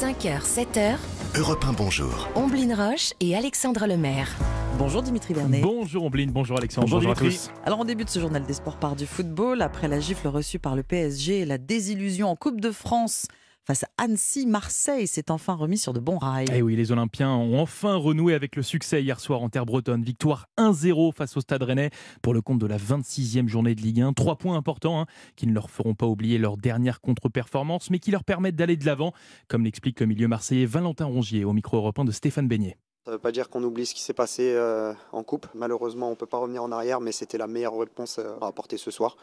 5h, 7h, Europe 1, bonjour. Omblin Roche et Alexandre Lemaire. Bonjour Dimitri Vernet. Bonjour Ombline, bonjour Alexandre. Bonjour à Dimitri. tous. Alors on débute ce journal des sports par du football. Après la gifle reçue par le PSG et la désillusion en Coupe de France face à Annecy, Marseille s'est enfin remis sur de bons rails. Eh oui, les Olympiens ont enfin renoué avec le succès hier soir en terre bretonne. Victoire 1-0 face au Stade Rennais pour le compte de la 26e journée de Ligue 1. Trois points importants hein, qui ne leur feront pas oublier leur dernière contre-performance, mais qui leur permettent d'aller de l'avant, comme l'explique le milieu marseillais Valentin Rongier au micro européen de Stéphane Beignet. Ça ne veut pas dire qu'on oublie ce qui s'est passé euh, en coupe. Malheureusement, on ne peut pas revenir en arrière, mais c'était la meilleure réponse euh, à apporter ce soir.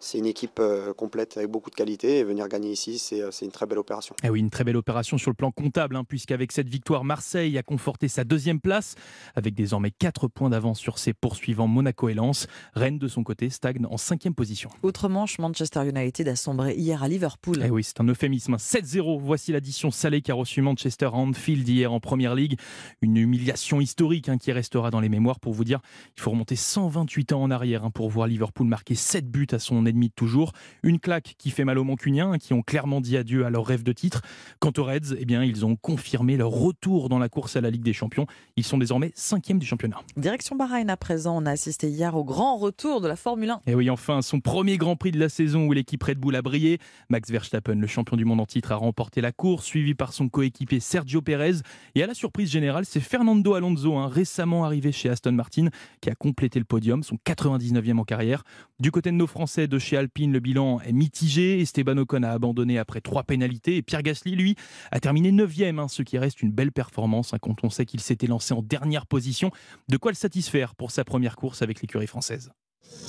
C'est une équipe euh, complète avec beaucoup de qualité et venir gagner ici, c'est euh, une très belle opération. Eh oui, une très belle opération sur le plan comptable, hein, puisqu'avec cette victoire, Marseille a conforté sa deuxième place, avec désormais 4 points d'avance sur ses poursuivants Monaco et Lens. Rennes, de son côté, stagne en cinquième position. Outre-Manche, Manchester United a sombré hier à Liverpool. Eh oui, c'est un euphémisme. 7-0, voici l'addition salée qu'a reçu Manchester à Anfield hier en Première Ligue. Une humiliation historique hein, qui restera dans les mémoires. Pour vous dire, il faut remonter 128 ans en arrière hein, pour voir Liverpool marquer 7 buts à son ennemi de toujours. Une claque qui fait mal aux Mancuniens, hein, qui ont clairement dit adieu à leur rêve de titre. Quant aux Reds, eh bien, ils ont confirmé leur retour dans la course à la Ligue des Champions. Ils sont désormais cinquième du championnat. Direction Bahreïn à présent, on a assisté hier au grand retour de la Formule 1. Et oui, enfin, son premier Grand Prix de la saison où l'équipe Red Bull a brillé. Max Verstappen, le champion du monde en titre, a remporté la course, suivi par son coéquipier Sergio Perez. Et à la surprise générale, c'est Fernando Alonso, hein, récemment arrivé chez Aston Martin, qui a complété le podium, son 99e en carrière. Du côté de nos Français de chez Alpine, le bilan est mitigé. Esteban Ocon a abandonné après trois pénalités. Et Pierre Gasly, lui, a terminé 9e, hein, ce qui reste une belle performance hein, quand on sait qu'il s'était lancé en dernière position. De quoi le satisfaire pour sa première course avec l'écurie française?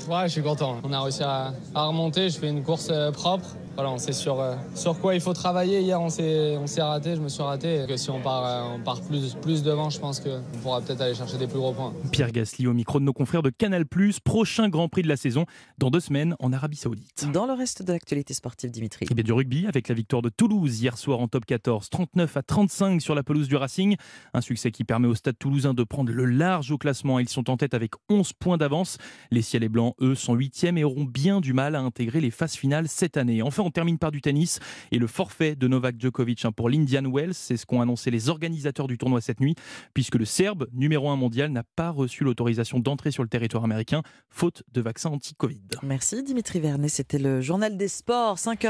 Ouais, je suis content. On a réussi à, remonter. Je fais une course euh, propre. Voilà, on sait sur, euh, sur quoi il faut travailler. Hier, on s'est on s'est raté, je me suis raté. Et que si on part, euh, on part plus, plus devant, je pense qu'on pourra peut-être aller chercher des plus gros points. Pierre Gasly au micro de nos confrères de Canal+, prochain Grand Prix de la saison dans deux semaines en Arabie Saoudite. Dans le reste de l'actualité sportive, Dimitri. Et bien du rugby avec la victoire de Toulouse hier soir en top 14, 39 à 35 sur la pelouse du Racing. Un succès qui permet au stade toulousain de prendre le large au classement. Ils sont en tête avec 11 points d'avance. Les ciels et blancs, eux, sont 8 et auront bien du mal à intégrer les phases finales cette année. Enfin, on termine par du tennis et le forfait de Novak Djokovic hein, pour l'Indian Wells. C'est ce qu'ont annoncé les organisateurs du tournoi cette nuit, puisque le Serbe, numéro 1 mondial, n'a pas reçu l'autorisation d'entrer sur le territoire américain, faute de vaccin anti-Covid. Merci Dimitri Vernet, c'était le journal des sports, 5h.